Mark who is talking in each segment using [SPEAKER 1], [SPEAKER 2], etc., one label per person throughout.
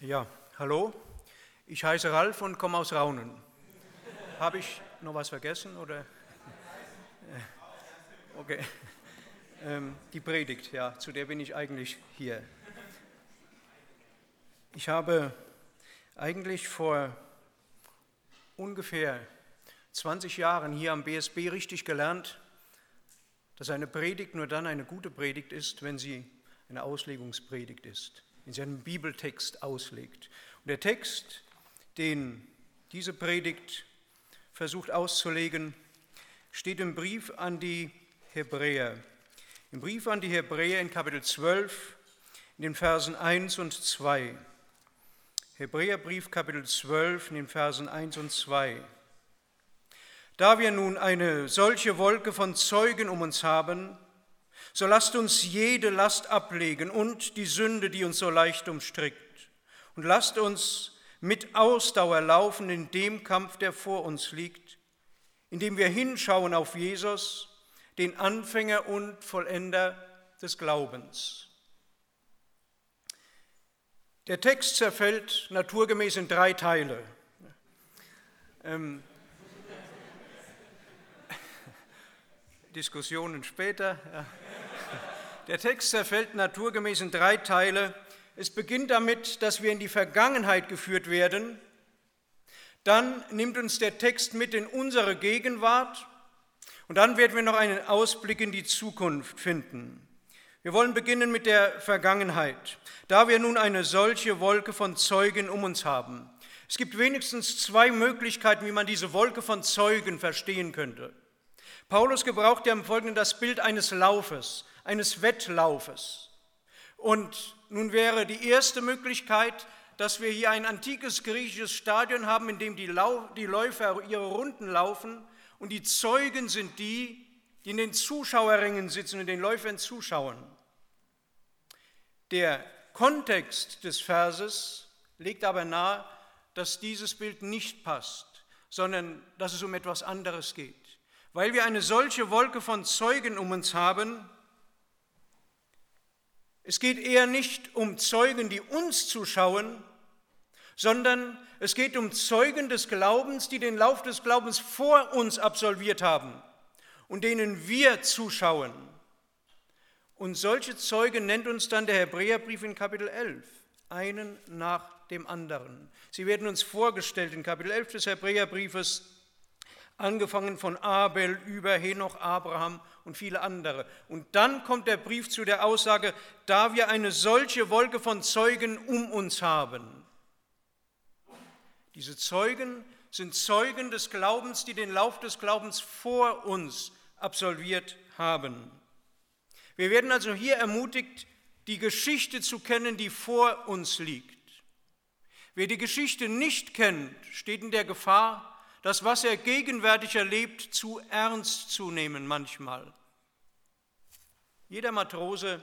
[SPEAKER 1] Ja, hallo, ich heiße Ralf und komme aus Raunen. Habe ich noch was vergessen oder? Äh, okay. Ähm, die Predigt, ja, zu der bin ich eigentlich hier. Ich habe eigentlich vor ungefähr 20 Jahren hier am BSB richtig gelernt, dass eine Predigt nur dann eine gute Predigt ist, wenn sie eine Auslegungspredigt ist in seinem Bibeltext auslegt. Und der Text, den diese Predigt versucht auszulegen, steht im Brief an die Hebräer. Im Brief an die Hebräer in Kapitel 12, in den Versen 1 und 2. Hebräerbrief Kapitel 12, in den Versen 1 und 2. Da wir nun eine solche Wolke von Zeugen um uns haben, so lasst uns jede Last ablegen und die Sünde, die uns so leicht umstrickt. Und lasst uns mit Ausdauer laufen in dem Kampf, der vor uns liegt, indem wir hinschauen auf Jesus, den Anfänger und Vollender des Glaubens. Der Text zerfällt naturgemäß in drei Teile. Ähm, Diskussionen später. Ja. Der Text zerfällt naturgemäß in drei Teile. Es beginnt damit, dass wir in die Vergangenheit geführt werden. Dann nimmt uns der Text mit in unsere Gegenwart. Und dann werden wir noch einen Ausblick in die Zukunft finden. Wir wollen beginnen mit der Vergangenheit. Da wir nun eine solche Wolke von Zeugen um uns haben. Es gibt wenigstens zwei Möglichkeiten, wie man diese Wolke von Zeugen verstehen könnte. Paulus gebraucht ja im Folgenden das Bild eines Laufes eines Wettlaufes. Und nun wäre die erste Möglichkeit, dass wir hier ein antikes griechisches Stadion haben, in dem die, Lau die Läufer ihre Runden laufen und die Zeugen sind die, die in den Zuschauerringen sitzen und den Läufern zuschauen. Der Kontext des Verses legt aber nahe, dass dieses Bild nicht passt, sondern dass es um etwas anderes geht. Weil wir eine solche Wolke von Zeugen um uns haben, es geht eher nicht um Zeugen, die uns zuschauen, sondern es geht um Zeugen des Glaubens, die den Lauf des Glaubens vor uns absolviert haben und denen wir zuschauen. Und solche Zeugen nennt uns dann der Hebräerbrief in Kapitel 11, einen nach dem anderen. Sie werden uns vorgestellt in Kapitel 11 des Hebräerbriefes angefangen von Abel über Henoch, Abraham und viele andere. Und dann kommt der Brief zu der Aussage, da wir eine solche Wolke von Zeugen um uns haben. Diese Zeugen sind Zeugen des Glaubens, die den Lauf des Glaubens vor uns absolviert haben. Wir werden also hier ermutigt, die Geschichte zu kennen, die vor uns liegt. Wer die Geschichte nicht kennt, steht in der Gefahr, das, was er gegenwärtig erlebt, zu ernst zu nehmen manchmal. Jeder Matrose,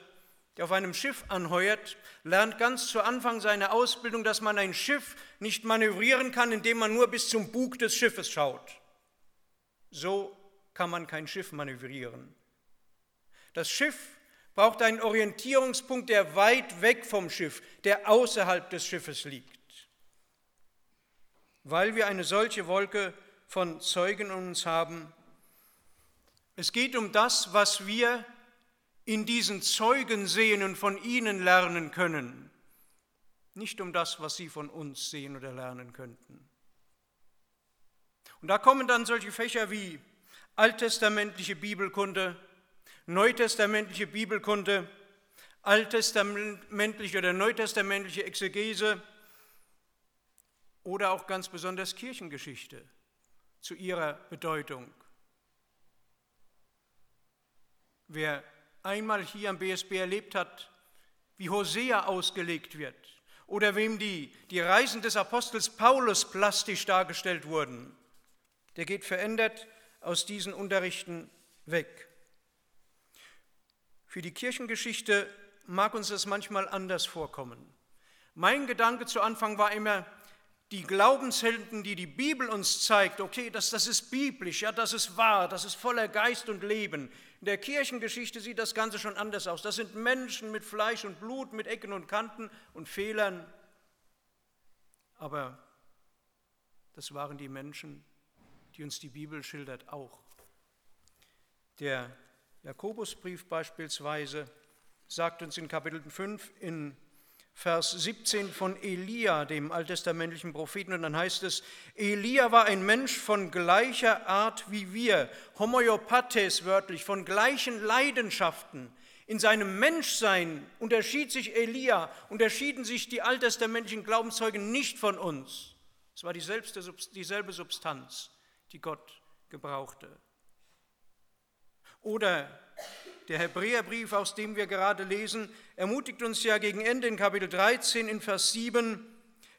[SPEAKER 1] der auf einem Schiff anheuert, lernt ganz zu Anfang seiner Ausbildung, dass man ein Schiff nicht manövrieren kann, indem man nur bis zum Bug des Schiffes schaut. So kann man kein Schiff manövrieren. Das Schiff braucht einen Orientierungspunkt, der weit weg vom Schiff, der außerhalb des Schiffes liegt weil wir eine solche Wolke von Zeugen um uns haben. Es geht um das, was wir in diesen Zeugen sehen und von ihnen lernen können, nicht um das, was sie von uns sehen oder lernen könnten. Und da kommen dann solche Fächer wie alttestamentliche Bibelkunde, neutestamentliche Bibelkunde, alttestamentliche oder neutestamentliche Exegese, oder auch ganz besonders Kirchengeschichte zu ihrer Bedeutung. Wer einmal hier am BSB erlebt hat, wie Hosea ausgelegt wird oder wem die, die Reisen des Apostels Paulus plastisch dargestellt wurden, der geht verändert aus diesen Unterrichten weg. Für die Kirchengeschichte mag uns das manchmal anders vorkommen. Mein Gedanke zu Anfang war immer, die Glaubenshelden, die die Bibel uns zeigt, okay, das, das ist biblisch, ja, das ist wahr, das ist voller Geist und Leben. In der Kirchengeschichte sieht das Ganze schon anders aus. Das sind Menschen mit Fleisch und Blut, mit Ecken und Kanten und Fehlern. Aber das waren die Menschen, die uns die Bibel schildert, auch. Der Jakobusbrief beispielsweise sagt uns in Kapitel 5 in Vers 17 von Elia, dem alttestamentlichen Propheten, und dann heißt es, Elia war ein Mensch von gleicher Art wie wir, homoiopathes wörtlich, von gleichen Leidenschaften. In seinem Menschsein unterschied sich Elia, unterschieden sich die alttestamentlichen Glaubenszeugen nicht von uns. Es war dieselbe Substanz, die Gott gebrauchte. Oder der Hebräerbrief, aus dem wir gerade lesen, ermutigt uns ja gegen Ende in Kapitel 13 in Vers 7,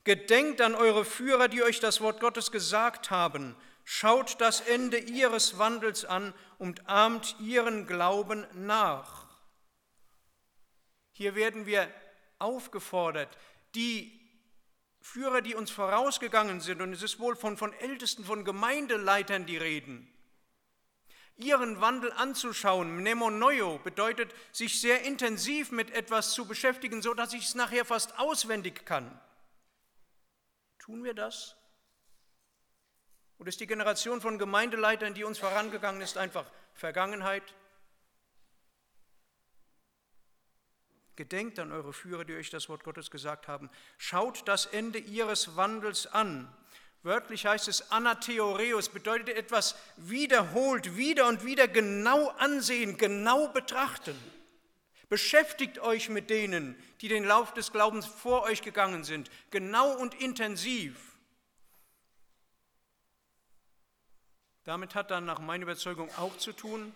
[SPEAKER 1] Gedenkt an eure Führer, die euch das Wort Gottes gesagt haben. Schaut das Ende ihres Wandels an und ahmt ihren Glauben nach. Hier werden wir aufgefordert, die Führer, die uns vorausgegangen sind, und es ist wohl von, von Ältesten, von Gemeindeleitern die Reden, ihren Wandel anzuschauen. Mnemonoio bedeutet, sich sehr intensiv mit etwas zu beschäftigen, so dass ich es nachher fast auswendig kann. Tun wir das? Oder ist die Generation von Gemeindeleitern, die uns vorangegangen ist, einfach Vergangenheit? Gedenkt an eure Führer, die euch das Wort Gottes gesagt haben. Schaut das Ende ihres Wandels an Wörtlich heißt es anatheoreus, bedeutet etwas wiederholt, wieder und wieder genau ansehen, genau betrachten. Beschäftigt euch mit denen, die den Lauf des Glaubens vor euch gegangen sind, genau und intensiv. Damit hat dann nach meiner Überzeugung auch zu tun,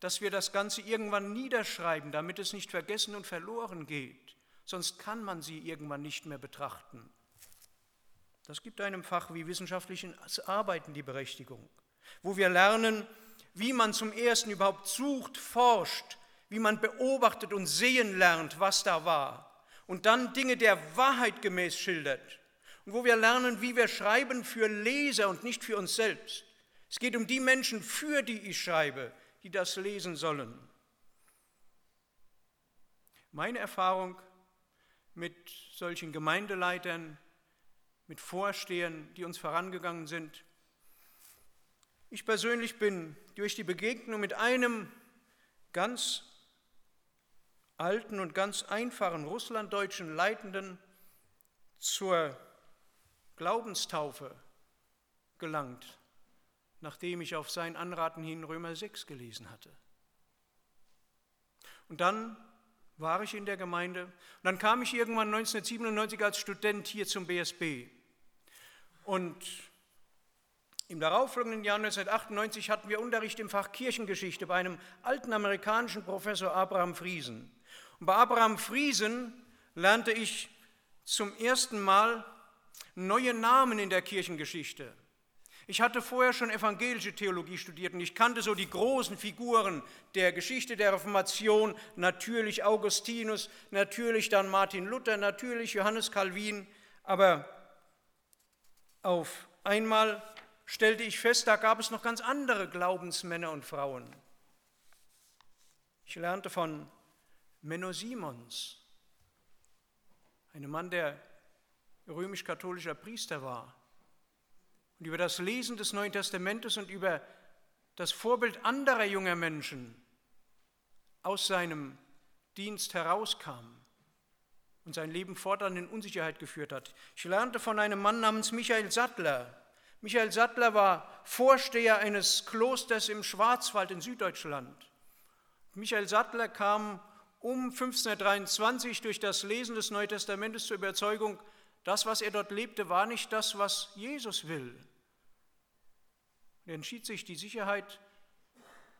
[SPEAKER 1] dass wir das Ganze irgendwann niederschreiben, damit es nicht vergessen und verloren geht. Sonst kann man sie irgendwann nicht mehr betrachten. Das gibt einem Fach wie wissenschaftliches Arbeiten die Berechtigung, wo wir lernen, wie man zum Ersten überhaupt sucht, forscht, wie man beobachtet und sehen lernt, was da war und dann Dinge der Wahrheit gemäß schildert und wo wir lernen, wie wir schreiben für Leser und nicht für uns selbst. Es geht um die Menschen, für die ich schreibe, die das lesen sollen. Meine Erfahrung mit solchen Gemeindeleitern mit Vorstehern, die uns vorangegangen sind. Ich persönlich bin durch die Begegnung mit einem ganz alten und ganz einfachen russlanddeutschen Leitenden zur Glaubenstaufe gelangt, nachdem ich auf sein Anraten hin Römer 6 gelesen hatte. Und dann war ich in der Gemeinde und dann kam ich irgendwann 1997 als Student hier zum BSB. Und im darauffolgenden Jahr 1998 hatten wir Unterricht im Fach Kirchengeschichte bei einem alten amerikanischen Professor Abraham Friesen. Und bei Abraham Friesen lernte ich zum ersten Mal neue Namen in der Kirchengeschichte. Ich hatte vorher schon evangelische Theologie studiert und ich kannte so die großen Figuren der Geschichte der Reformation, natürlich Augustinus, natürlich dann Martin Luther, natürlich Johannes Calvin, aber auf einmal stellte ich fest, da gab es noch ganz andere Glaubensmänner und Frauen. Ich lernte von Menno Simons, einem Mann, der römisch-katholischer Priester war. Und über das Lesen des Neuen Testamentes und über das Vorbild anderer junger Menschen aus seinem Dienst herauskam und sein Leben fortan in Unsicherheit geführt hat. Ich lernte von einem Mann namens Michael Sattler. Michael Sattler war Vorsteher eines Klosters im Schwarzwald in Süddeutschland. Michael Sattler kam um 1523 durch das Lesen des Neuen Testamentes zur Überzeugung, das, was er dort lebte, war nicht das, was Jesus will. Er entschied sich, die Sicherheit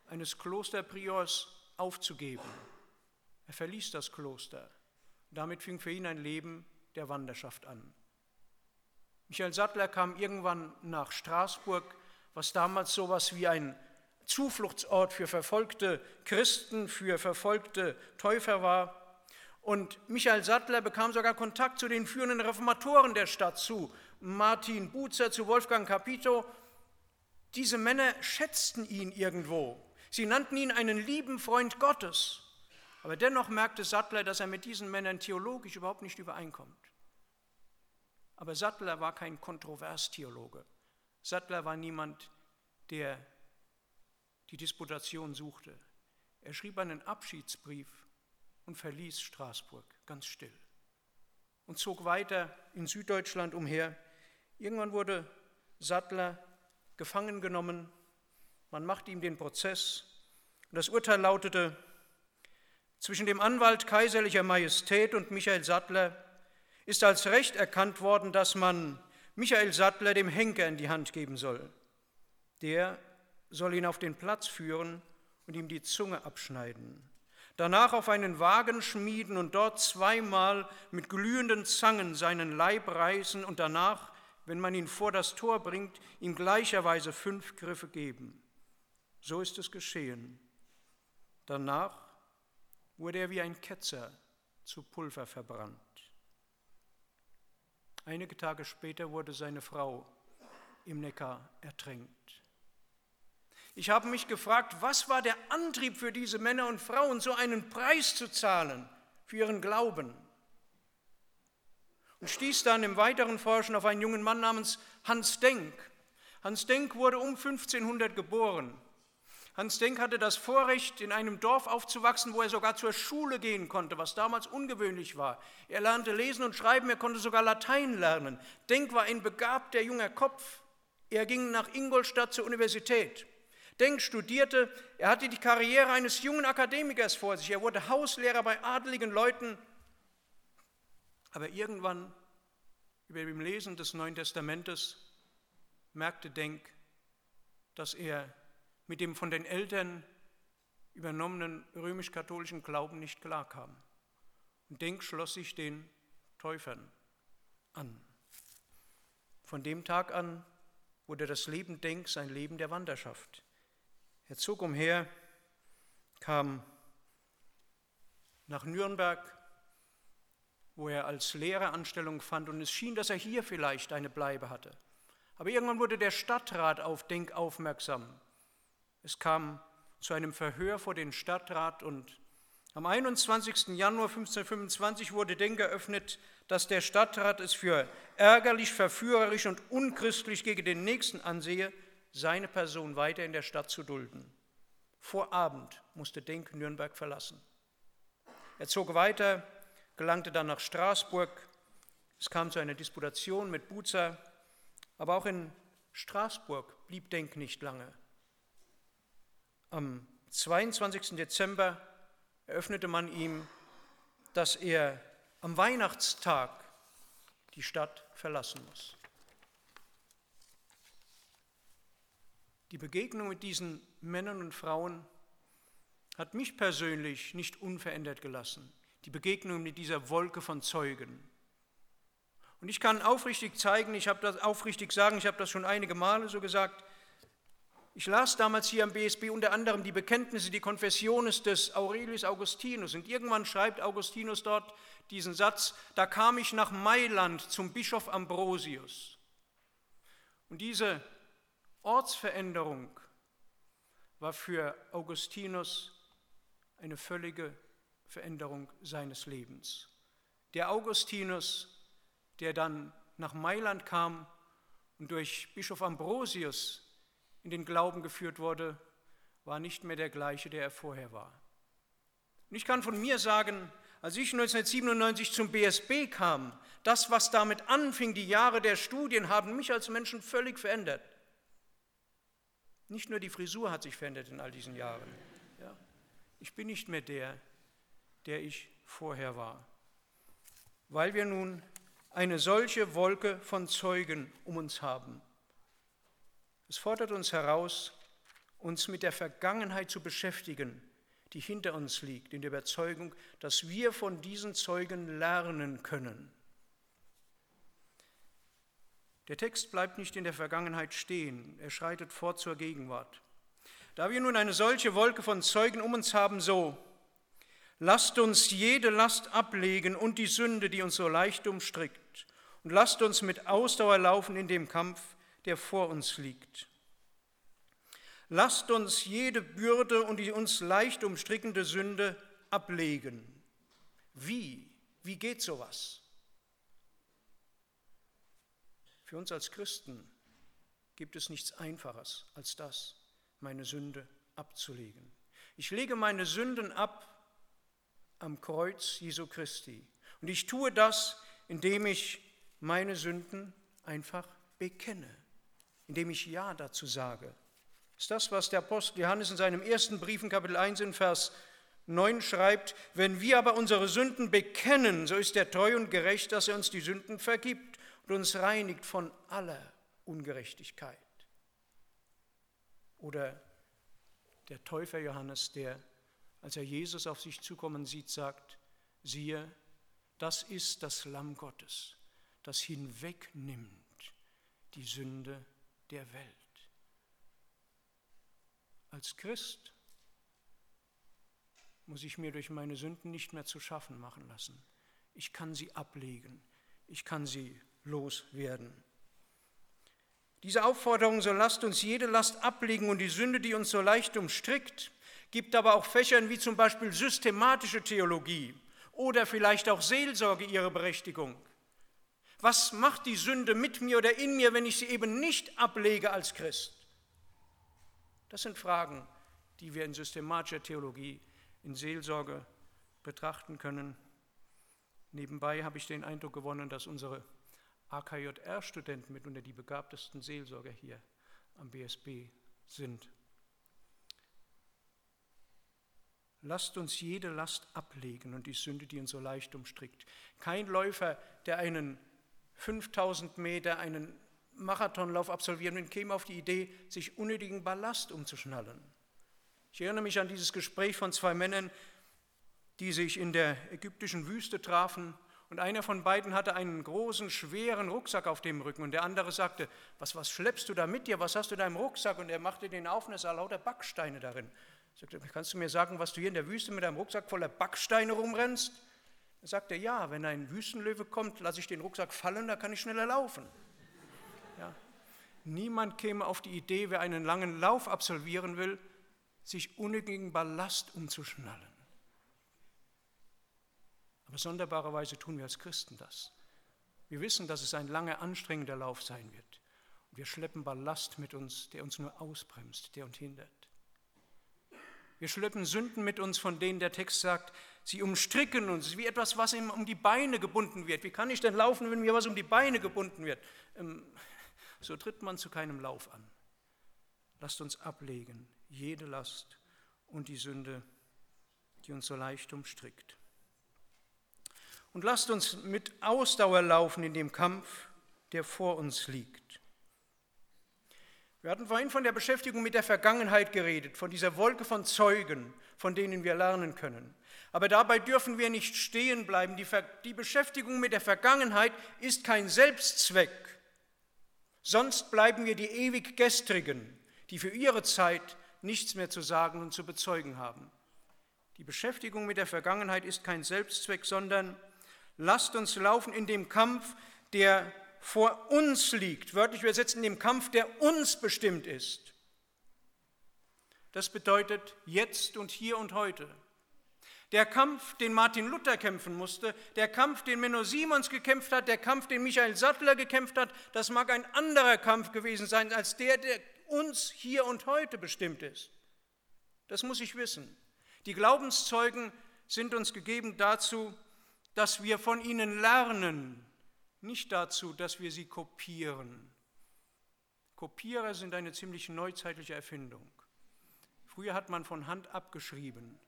[SPEAKER 1] eines Klosterpriors aufzugeben. Er verließ das Kloster. Damit fing für ihn ein Leben der Wanderschaft an. Michael Sattler kam irgendwann nach Straßburg, was damals so etwas wie ein Zufluchtsort für verfolgte Christen, für verfolgte Täufer war. Und Michael Sattler bekam sogar Kontakt zu den führenden Reformatoren der Stadt, zu Martin Buzer, zu Wolfgang Capito. Diese Männer schätzten ihn irgendwo. Sie nannten ihn einen lieben Freund Gottes. Aber dennoch merkte Sattler, dass er mit diesen Männern theologisch überhaupt nicht übereinkommt. Aber Sattler war kein Kontroverstheologe. Sattler war niemand, der die Disputation suchte. Er schrieb einen Abschiedsbrief und verließ Straßburg ganz still und zog weiter in Süddeutschland umher. Irgendwann wurde Sattler gefangen genommen. Man machte ihm den Prozess. Und das Urteil lautete, zwischen dem Anwalt kaiserlicher Majestät und Michael Sattler ist als Recht erkannt worden, dass man Michael Sattler dem Henker in die Hand geben soll. Der soll ihn auf den Platz führen und ihm die Zunge abschneiden. Danach auf einen Wagen schmieden und dort zweimal mit glühenden Zangen seinen Leib reißen und danach, wenn man ihn vor das Tor bringt, ihm gleicherweise fünf Griffe geben. So ist es geschehen. Danach wurde er wie ein Ketzer zu Pulver verbrannt. Einige Tage später wurde seine Frau im Neckar ertränkt. Ich habe mich gefragt, was war der Antrieb für diese Männer und Frauen, so einen Preis zu zahlen für ihren Glauben? Und stieß dann im weiteren Forschen auf einen jungen Mann namens Hans Denk. Hans Denk wurde um 1500 geboren Hans Denk hatte das Vorrecht, in einem Dorf aufzuwachsen, wo er sogar zur Schule gehen konnte, was damals ungewöhnlich war. Er lernte lesen und schreiben, er konnte sogar Latein lernen. Denk war ein begabter junger Kopf. Er ging nach Ingolstadt zur Universität. Denk studierte, er hatte die Karriere eines jungen Akademikers vor sich. Er wurde Hauslehrer bei adeligen Leuten. Aber irgendwann, über dem Lesen des Neuen Testamentes, merkte Denk, dass er mit dem von den Eltern übernommenen römisch-katholischen Glauben nicht klarkam. Und Denk schloss sich den Täufern an. Von dem Tag an wurde das Leben Denks ein Leben der Wanderschaft. Er zog umher, kam nach Nürnberg, wo er als Lehrer Anstellung fand und es schien, dass er hier vielleicht eine Bleibe hatte. Aber irgendwann wurde der Stadtrat auf Denk aufmerksam es kam zu einem Verhör vor den Stadtrat und am 21. Januar 1525 wurde Denk eröffnet, dass der Stadtrat es für ärgerlich, verführerisch und unchristlich gegen den Nächsten ansehe, seine Person weiter in der Stadt zu dulden. Vor Abend musste Denk Nürnberg verlassen. Er zog weiter, gelangte dann nach Straßburg. Es kam zu einer Disputation mit Buzer, aber auch in Straßburg blieb Denk nicht lange. Am 22. Dezember eröffnete man ihm, dass er am Weihnachtstag die Stadt verlassen muss. Die Begegnung mit diesen Männern und Frauen hat mich persönlich nicht unverändert gelassen. Die Begegnung mit dieser Wolke von Zeugen. Und ich kann aufrichtig zeigen, ich habe das aufrichtig sagen, ich habe das schon einige Male so gesagt, ich las damals hier am BSB unter anderem die Bekenntnisse, die Konfessiones des Aurelius Augustinus. Und irgendwann schreibt Augustinus dort diesen Satz, da kam ich nach Mailand zum Bischof Ambrosius. Und diese Ortsveränderung war für Augustinus eine völlige Veränderung seines Lebens. Der Augustinus, der dann nach Mailand kam und durch Bischof Ambrosius in den Glauben geführt wurde, war nicht mehr der gleiche, der er vorher war. Und ich kann von mir sagen, als ich 1997 zum BSB kam, das, was damit anfing, die Jahre der Studien, haben mich als Menschen völlig verändert. Nicht nur die Frisur hat sich verändert in all diesen Jahren. Ja. Ich bin nicht mehr der, der ich vorher war, weil wir nun eine solche Wolke von Zeugen um uns haben, es fordert uns heraus, uns mit der Vergangenheit zu beschäftigen, die hinter uns liegt, in der Überzeugung, dass wir von diesen Zeugen lernen können. Der Text bleibt nicht in der Vergangenheit stehen, er schreitet fort zur Gegenwart. Da wir nun eine solche Wolke von Zeugen um uns haben, so lasst uns jede Last ablegen und die Sünde, die uns so leicht umstrickt, und lasst uns mit Ausdauer laufen in dem Kampf, der vor uns liegt. Lasst uns jede Bürde und die uns leicht umstrickende Sünde ablegen. Wie? Wie geht sowas? Für uns als Christen gibt es nichts Einfaches als das, meine Sünde abzulegen. Ich lege meine Sünden ab am Kreuz Jesu Christi. Und ich tue das, indem ich meine Sünden einfach bekenne, indem ich Ja dazu sage. Ist das, was der Apostel Johannes in seinem ersten Brief in Kapitel 1 in Vers 9 schreibt, wenn wir aber unsere Sünden bekennen, so ist er treu und gerecht, dass er uns die Sünden vergibt und uns reinigt von aller Ungerechtigkeit. Oder der Täufer Johannes, der, als er Jesus auf sich zukommen sieht, sagt, siehe, das ist das Lamm Gottes, das hinwegnimmt die Sünde der Welt. Als Christ muss ich mir durch meine Sünden nicht mehr zu schaffen machen lassen. Ich kann sie ablegen, ich kann sie loswerden. Diese Aufforderung, so lasst uns jede Last ablegen und die Sünde, die uns so leicht umstrickt, gibt aber auch Fächern wie zum Beispiel systematische Theologie oder vielleicht auch Seelsorge ihre Berechtigung. Was macht die Sünde mit mir oder in mir, wenn ich sie eben nicht ablege als Christ? Das sind Fragen, die wir in systematischer Theologie, in Seelsorge betrachten können. Nebenbei habe ich den Eindruck gewonnen, dass unsere AKJR-Studenten mitunter die begabtesten Seelsorger hier am BSB sind. Lasst uns jede Last ablegen und die Sünde, die uns so leicht umstrickt. Kein Läufer, der einen 5000 Meter, einen Marathonlauf absolvieren will, käme auf die Idee, sich unnötigen Ballast umzuschnallen. Ich erinnere mich an dieses Gespräch von zwei Männern, die sich in der ägyptischen Wüste trafen und einer von beiden hatte einen großen, schweren Rucksack auf dem Rücken und der andere sagte, was, was schleppst du da mit dir, was hast du da im Rucksack? Und er machte den auf und es sah lauter Backsteine darin. Er sagte, kannst du mir sagen, was du hier in der Wüste mit einem Rucksack voller Backsteine rumrennst? Er sagte, ja, wenn ein Wüstenlöwe kommt, lasse ich den Rucksack fallen, da kann ich schneller laufen. Ja. Niemand käme auf die Idee, wer einen langen Lauf absolvieren will, sich unnötigen Ballast umzuschnallen. Aber sonderbarerweise tun wir als Christen das. Wir wissen, dass es ein langer, anstrengender Lauf sein wird. Und wir schleppen Ballast mit uns, der uns nur ausbremst, der uns hindert. Wir schleppen Sünden mit uns, von denen der Text sagt, sie umstricken uns, wie etwas, was ihm um die Beine gebunden wird. Wie kann ich denn laufen, wenn mir was um die Beine gebunden wird? Ähm, so tritt man zu keinem Lauf an. Lasst uns ablegen, jede Last und die Sünde, die uns so leicht umstrickt. Und lasst uns mit Ausdauer laufen in dem Kampf, der vor uns liegt. Wir hatten vorhin von der Beschäftigung mit der Vergangenheit geredet, von dieser Wolke von Zeugen, von denen wir lernen können. Aber dabei dürfen wir nicht stehen bleiben. Die, die Beschäftigung mit der Vergangenheit ist kein Selbstzweck. Sonst bleiben wir die ewig Gestrigen, die für ihre Zeit nichts mehr zu sagen und zu bezeugen haben. Die Beschäftigung mit der Vergangenheit ist kein Selbstzweck, sondern lasst uns laufen in dem Kampf, der vor uns liegt. Wörtlich übersetzt in dem Kampf, der uns bestimmt ist. Das bedeutet jetzt und hier und heute. Der Kampf, den Martin Luther kämpfen musste, der Kampf, den Menno Simons gekämpft hat, der Kampf, den Michael Sattler gekämpft hat, das mag ein anderer Kampf gewesen sein als der, der uns hier und heute bestimmt ist. Das muss ich wissen. Die Glaubenszeugen sind uns gegeben dazu, dass wir von ihnen lernen, nicht dazu, dass wir sie kopieren. Kopierer sind eine ziemlich neuzeitliche Erfindung. Früher hat man von Hand abgeschrieben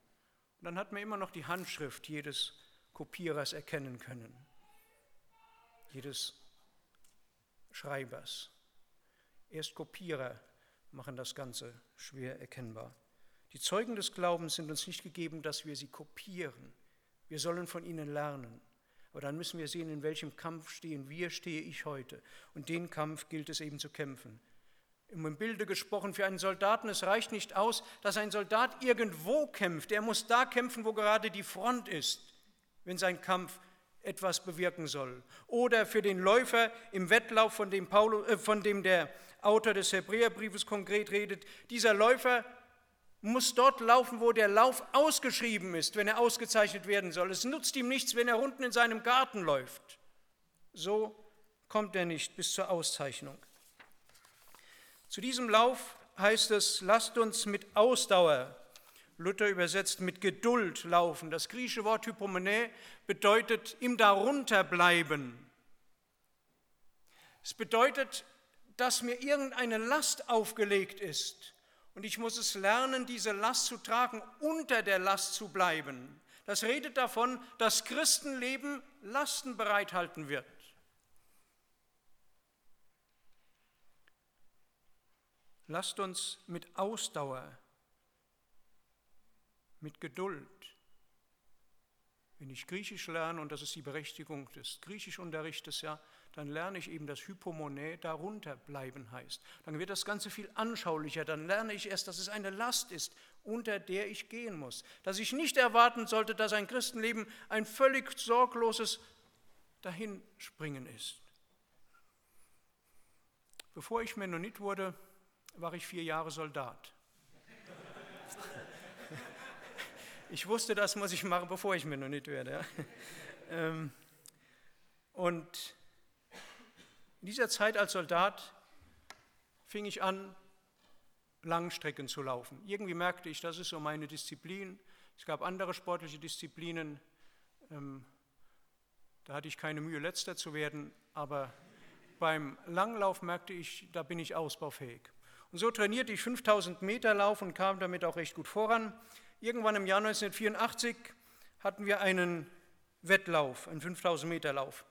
[SPEAKER 1] und dann hat man immer noch die Handschrift jedes Kopierers erkennen können, jedes Schreibers. Erst Kopierer machen das Ganze schwer erkennbar. Die Zeugen des Glaubens sind uns nicht gegeben, dass wir sie kopieren, wir sollen von ihnen lernen. Aber dann müssen wir sehen, in welchem Kampf stehen wir, stehe ich heute. Und den Kampf gilt es eben zu kämpfen. Im Bilde gesprochen, für einen Soldaten, es reicht nicht aus, dass ein Soldat irgendwo kämpft. Er muss da kämpfen, wo gerade die Front ist, wenn sein Kampf etwas bewirken soll. Oder für den Läufer im Wettlauf, von dem, Paulus, äh, von dem der Autor des Hebräerbriefes konkret redet. Dieser Läufer muss dort laufen, wo der Lauf ausgeschrieben ist, wenn er ausgezeichnet werden soll. Es nutzt ihm nichts, wenn er unten in seinem Garten läuft. So kommt er nicht bis zur Auszeichnung. Zu diesem Lauf heißt es, lasst uns mit Ausdauer, Luther übersetzt mit Geduld laufen. Das griechische Wort Hypomone bedeutet im Darunterbleiben. Es bedeutet, dass mir irgendeine Last aufgelegt ist und ich muss es lernen, diese Last zu tragen, unter der Last zu bleiben. Das redet davon, dass Christenleben Lasten bereithalten wird. Lasst uns mit Ausdauer, mit Geduld, wenn ich Griechisch lerne, und das ist die Berechtigung des Griechischunterrichtes, ja, dann lerne ich eben, dass Hypomone darunter bleiben heißt. Dann wird das Ganze viel anschaulicher. Dann lerne ich erst, dass es eine Last ist, unter der ich gehen muss. Dass ich nicht erwarten sollte, dass ein Christenleben ein völlig sorgloses Dahinspringen ist. Bevor ich Mennonit wurde, war ich vier Jahre Soldat. Ich wusste, das muss ich machen, bevor ich Mennonit werde. Ähm, und in dieser Zeit als Soldat fing ich an, Langstrecken zu laufen. Irgendwie merkte ich, das ist so meine Disziplin. Es gab andere sportliche Disziplinen, ähm, da hatte ich keine Mühe, letzter zu werden, aber beim Langlauf merkte ich, da bin ich ausbaufähig. Und so trainierte ich 5000 Meter Lauf und kam damit auch recht gut voran. Irgendwann im Jahr 1984 hatten wir einen Wettlauf, einen 5000 Meter Lauf.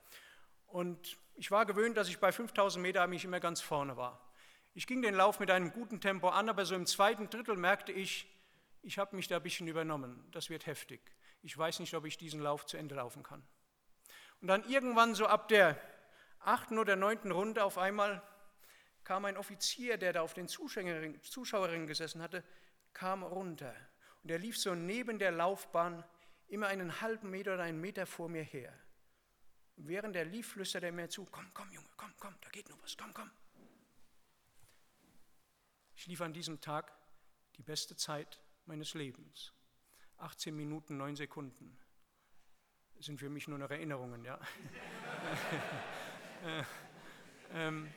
[SPEAKER 1] Und ich war gewöhnt, dass ich bei 5000 Meter mich immer ganz vorne war. Ich ging den Lauf mit einem guten Tempo an, aber so im zweiten Drittel merkte ich, ich habe mich da ein bisschen übernommen. Das wird heftig. Ich weiß nicht, ob ich diesen Lauf zu Ende laufen kann. Und dann irgendwann so ab der achten oder neunten Runde auf einmal kam ein Offizier, der da auf den Zuschauerringen gesessen hatte, kam runter. Und er lief so neben der Laufbahn immer einen halben Meter oder einen Meter vor mir her. Während er lief, flüsterte er mir zu, komm, komm, Junge, komm, komm, da geht noch was, komm, komm. Ich lief an diesem Tag die beste Zeit meines Lebens. 18 Minuten, 9 Sekunden. Das sind für mich nur noch Erinnerungen, ja. Äh, ähm,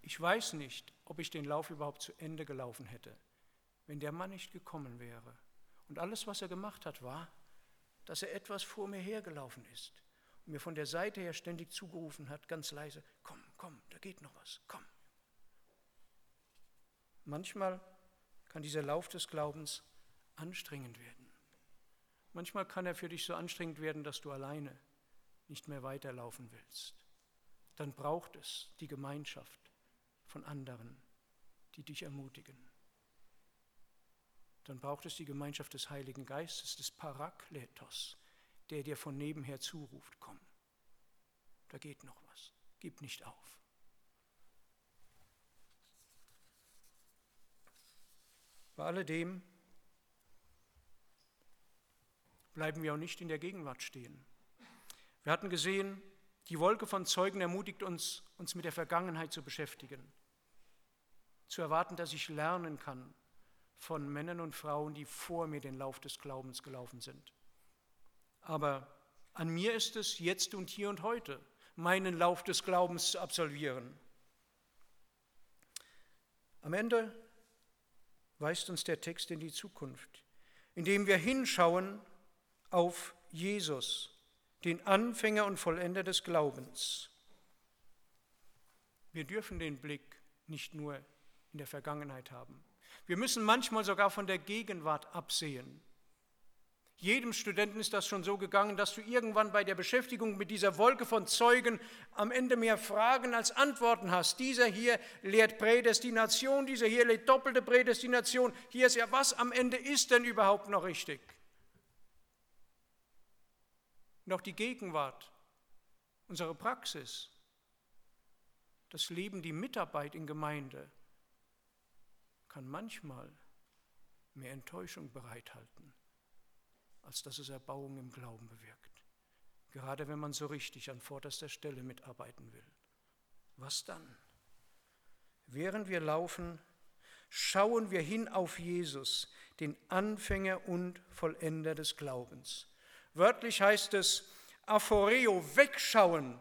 [SPEAKER 1] ich weiß nicht, ob ich den Lauf überhaupt zu Ende gelaufen hätte, wenn der Mann nicht gekommen wäre. Und alles, was er gemacht hat, war, dass er etwas vor mir hergelaufen ist mir von der Seite her ständig zugerufen hat, ganz leise, komm, komm, da geht noch was, komm. Manchmal kann dieser Lauf des Glaubens anstrengend werden. Manchmal kann er für dich so anstrengend werden, dass du alleine nicht mehr weiterlaufen willst. Dann braucht es die Gemeinschaft von anderen, die dich ermutigen. Dann braucht es die Gemeinschaft des Heiligen Geistes, des Parakletos, der dir von nebenher zuruft, komm, da geht noch was, gib nicht auf. Bei alledem bleiben wir auch nicht in der Gegenwart stehen. Wir hatten gesehen, die Wolke von Zeugen ermutigt uns, uns mit der Vergangenheit zu beschäftigen zu erwarten, dass ich lernen kann von Männern und Frauen, die vor mir den Lauf des Glaubens gelaufen sind. Aber an mir ist es jetzt und hier und heute, meinen Lauf des Glaubens zu absolvieren. Am Ende weist uns der Text in die Zukunft, indem wir hinschauen auf Jesus, den Anfänger und Vollender des Glaubens. Wir dürfen den Blick nicht nur in der Vergangenheit haben. Wir müssen manchmal sogar von der Gegenwart absehen. Jedem Studenten ist das schon so gegangen, dass du irgendwann bei der Beschäftigung mit dieser Wolke von Zeugen am Ende mehr Fragen als Antworten hast. Dieser hier lehrt Prädestination, dieser hier lehrt doppelte Prädestination. Hier ist ja, was am Ende ist denn überhaupt noch richtig? Noch die Gegenwart, unsere Praxis, das Leben, die Mitarbeit in Gemeinde, kann manchmal mehr Enttäuschung bereithalten, als dass es Erbauung im Glauben bewirkt. Gerade wenn man so richtig an vorderster Stelle mitarbeiten will. Was dann? Während wir laufen, schauen wir hin auf Jesus, den Anfänger und Vollender des Glaubens. Wörtlich heißt es Aphoreo, wegschauen,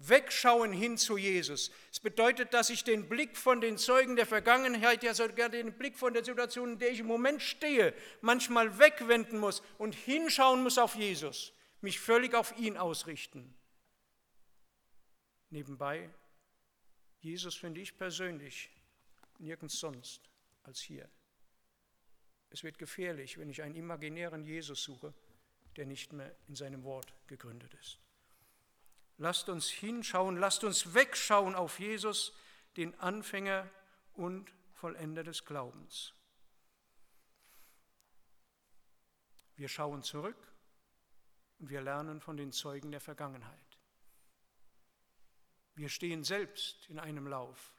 [SPEAKER 1] Wegschauen hin zu Jesus. Es bedeutet, dass ich den Blick von den Zeugen der Vergangenheit, ja sogar den Blick von der Situation, in der ich im Moment stehe, manchmal wegwenden muss und hinschauen muss auf Jesus, mich völlig auf ihn ausrichten. Nebenbei, Jesus finde ich persönlich nirgends sonst als hier. Es wird gefährlich, wenn ich einen imaginären Jesus suche, der nicht mehr in seinem Wort gegründet ist. Lasst uns hinschauen, lasst uns wegschauen auf Jesus, den Anfänger und Vollender des Glaubens. Wir schauen zurück und wir lernen von den Zeugen der Vergangenheit. Wir stehen selbst in einem Lauf.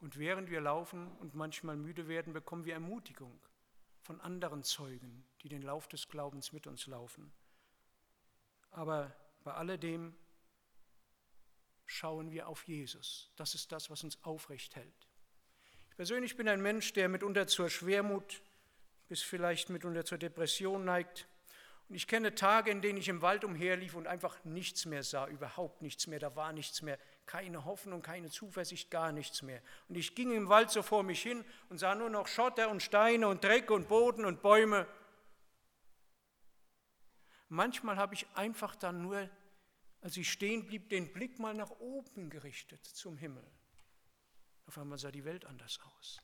[SPEAKER 1] Und während wir laufen und manchmal müde werden, bekommen wir Ermutigung von anderen Zeugen, die den Lauf des Glaubens mit uns laufen. Aber bei alledem schauen wir auf Jesus. Das ist das, was uns aufrecht hält. Ich persönlich bin ein Mensch, der mitunter zur Schwermut bis vielleicht mitunter zur Depression neigt. Und ich kenne Tage, in denen ich im Wald umherlief und einfach nichts mehr sah, überhaupt nichts mehr, da war nichts mehr, keine Hoffnung, keine Zuversicht, gar nichts mehr. Und ich ging im Wald so vor mich hin und sah nur noch Schotter und Steine und Dreck und Boden und Bäume Manchmal habe ich einfach dann nur, als ich stehen blieb, den Blick mal nach oben gerichtet zum Himmel. Auf einmal sah die Welt anders aus.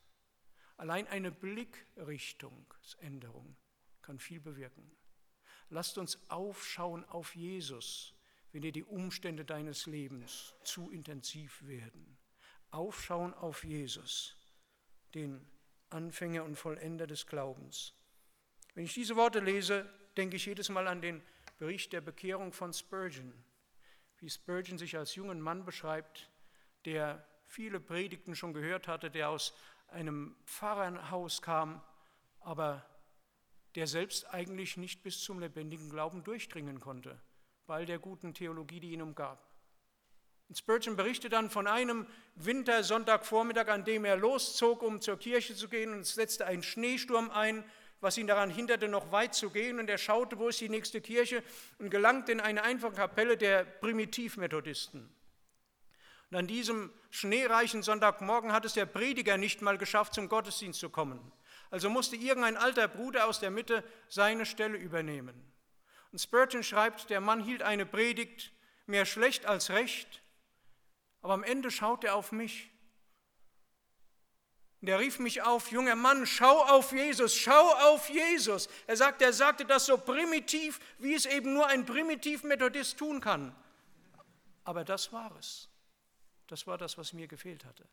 [SPEAKER 1] Allein eine Blickrichtungsänderung kann viel bewirken. Lasst uns aufschauen auf Jesus, wenn dir die Umstände deines Lebens zu intensiv werden. Aufschauen auf Jesus, den Anfänger und Vollender des Glaubens. Wenn ich diese Worte lese, denke ich jedes Mal an den Bericht der Bekehrung von Spurgeon, wie Spurgeon sich als jungen Mann beschreibt, der viele Predigten schon gehört hatte, der aus einem Pfarrerhaus kam, aber der selbst eigentlich nicht bis zum lebendigen Glauben durchdringen konnte, weil der guten Theologie, die ihn umgab. Und Spurgeon berichtet dann von einem Wintersonntagvormittag, an dem er loszog, um zur Kirche zu gehen, und es setzte ein Schneesturm ein, was ihn daran hinderte, noch weit zu gehen. Und er schaute, wo ist die nächste Kirche und gelangte in eine einfache Kapelle der Primitivmethodisten. Und an diesem schneereichen Sonntagmorgen hat es der Prediger nicht mal geschafft, zum Gottesdienst zu kommen. Also musste irgendein alter Bruder aus der Mitte seine Stelle übernehmen. Und Spurgeon schreibt, der Mann hielt eine Predigt mehr schlecht als recht, aber am Ende schaut er auf mich und er rief mich auf, junger Mann, schau auf Jesus, schau auf Jesus. Er sagt, er sagte das so primitiv, wie es eben nur ein Primitiv-Methodist tun kann. Aber das war es. Das war das, was mir gefehlt hatte.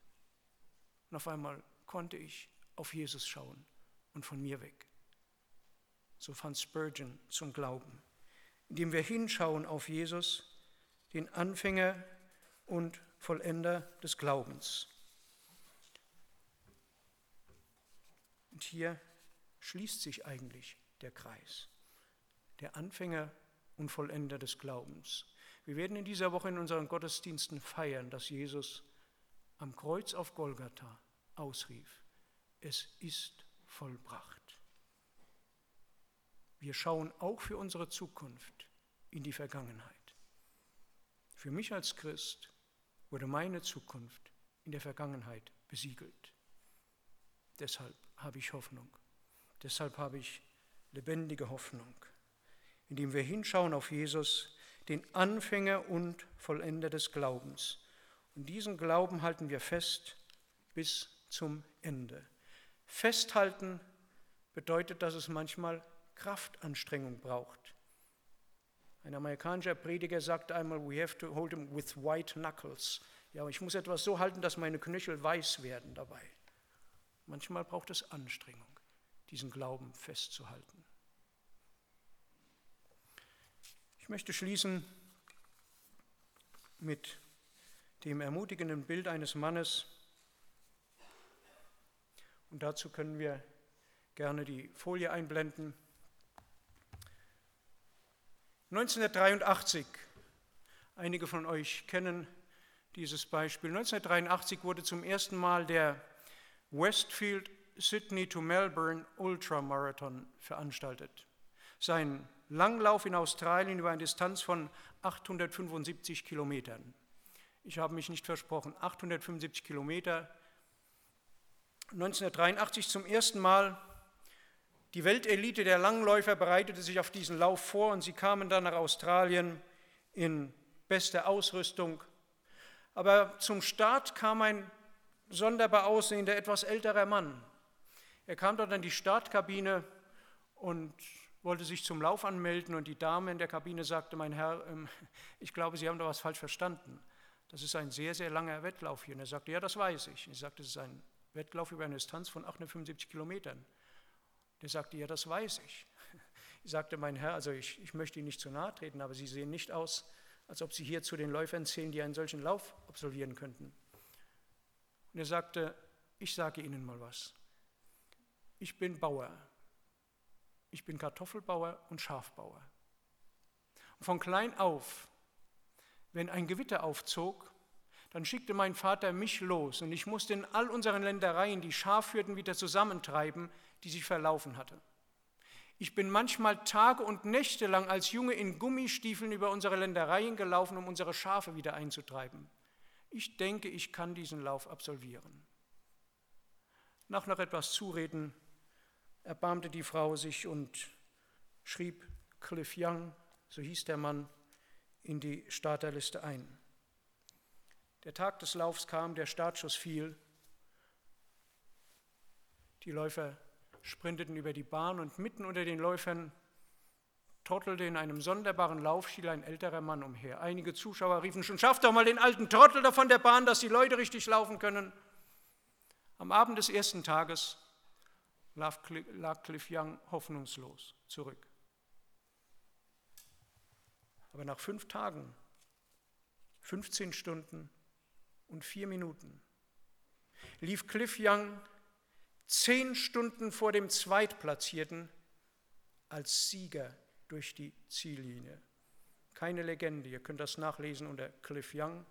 [SPEAKER 1] Und auf einmal konnte ich auf Jesus schauen und von mir weg. So fand Spurgeon zum Glauben, indem wir hinschauen auf Jesus, den Anfänger und Vollender des Glaubens. Und hier schließt sich eigentlich der Kreis. Der Anfänger und Vollender des Glaubens. Wir werden in dieser Woche in unseren Gottesdiensten feiern, dass Jesus am Kreuz auf Golgatha ausrief, es ist vollbracht. Wir schauen auch für unsere Zukunft in die Vergangenheit. Für mich als Christ wurde meine Zukunft in der Vergangenheit besiegelt. Deshalb habe ich Hoffnung. Deshalb habe ich lebendige Hoffnung, indem wir hinschauen auf Jesus, den Anfänger und Vollender des Glaubens. Und diesen Glauben halten wir fest bis zum Ende. Festhalten bedeutet, dass es manchmal Kraftanstrengung braucht. Ein amerikanischer Prediger sagte einmal, we have to hold him with white knuckles. Ja, ich muss etwas so halten, dass meine Knöchel weiß werden dabei. Manchmal braucht es Anstrengung, diesen Glauben festzuhalten. Ich möchte schließen mit dem ermutigenden Bild eines Mannes. Und dazu können wir gerne die Folie einblenden. 1983, einige von euch kennen dieses Beispiel, 1983 wurde zum ersten Mal der Westfield Sydney to Melbourne Ultramarathon veranstaltet. Sein Langlauf in Australien über eine Distanz von 875 Kilometern. Ich habe mich nicht versprochen, 875 Kilometer. 1983 zum ersten Mal. Die Weltelite der Langläufer bereitete sich auf diesen Lauf vor und sie kamen dann nach Australien in bester Ausrüstung. Aber zum Start kam ein sonderbar aussehender, etwas älterer Mann. Er kam dort in die Startkabine und wollte sich zum Lauf anmelden und die Dame in der Kabine sagte, mein Herr, ähm, ich glaube, Sie haben da was falsch verstanden. Das ist ein sehr, sehr langer Wettlauf hier. Und er sagte, ja, das weiß ich. Ich sagte, es ist ein Wettlauf über eine Distanz von 875 Kilometern. Der sagte, ja, das weiß ich. Ich sagte, mein Herr, also ich, ich möchte Ihnen nicht zu nahe treten, aber Sie sehen nicht aus, als ob Sie hier zu den Läufern zählen, die einen solchen Lauf absolvieren könnten. Und er sagte, ich sage Ihnen mal was. Ich bin Bauer. Ich bin Kartoffelbauer und Schafbauer. Und von klein auf, wenn ein Gewitter aufzog, dann schickte mein Vater mich los und ich musste in all unseren Ländereien die Schafhürden wieder zusammentreiben, die sich verlaufen hatte. Ich bin manchmal Tage und Nächte lang als Junge in Gummistiefeln über unsere Ländereien gelaufen, um unsere Schafe wieder einzutreiben. Ich denke, ich kann diesen Lauf absolvieren. Nach noch etwas Zureden erbarmte die Frau sich und schrieb Cliff Young, so hieß der Mann, in die Starterliste ein. Der Tag des Laufs kam, der Startschuss fiel. Die Läufer sprinteten über die Bahn und mitten unter den Läufern trottelte in einem sonderbaren Laufstil ein älterer Mann umher. Einige Zuschauer riefen schon, schaff doch mal den alten Trottel da von der Bahn, dass die Leute richtig laufen können. Am Abend des ersten Tages lag Cliff Young hoffnungslos zurück. Aber nach fünf Tagen, 15 Stunden und vier Minuten lief Cliff Young zehn Stunden vor dem Zweitplatzierten als Sieger durch die Ziellinie. Keine Legende, ihr könnt das nachlesen unter Cliff Young.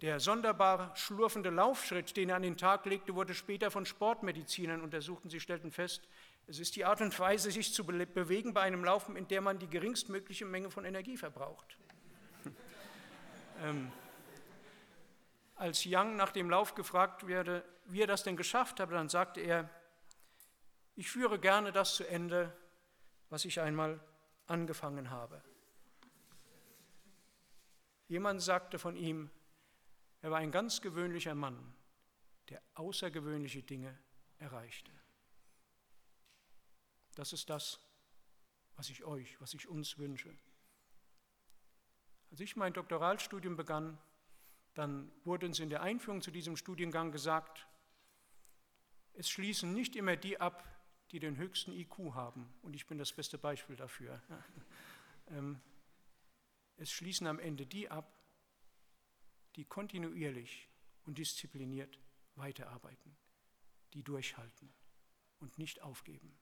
[SPEAKER 1] Der sonderbar schlurfende Laufschritt, den er an den Tag legte, wurde später von Sportmedizinern untersucht und sie stellten fest, es ist die Art und Weise, sich zu bewegen bei einem Laufen, in der man die geringstmögliche Menge von Energie verbraucht. ähm, als Young nach dem Lauf gefragt werde, wie er das denn geschafft habe, dann sagte er, ich führe gerne das zu Ende, was ich einmal angefangen habe. Jemand sagte von ihm, er war ein ganz gewöhnlicher Mann, der außergewöhnliche Dinge erreichte. Das ist das, was ich euch, was ich uns wünsche. Als ich mein Doktoralstudium begann, dann wurde uns in der Einführung zu diesem Studiengang gesagt, es schließen nicht immer die ab, die den höchsten IQ haben. Und ich bin das beste Beispiel dafür. Ähm, es schließen am Ende die ab, die kontinuierlich und diszipliniert weiterarbeiten, die durchhalten und nicht aufgeben.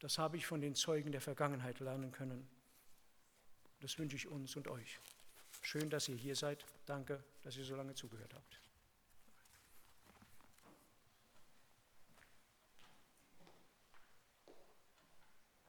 [SPEAKER 1] Das habe ich von den Zeugen der Vergangenheit lernen können. Das wünsche ich uns und euch. Schön, dass ihr hier seid. Danke, dass ihr so lange zugehört habt.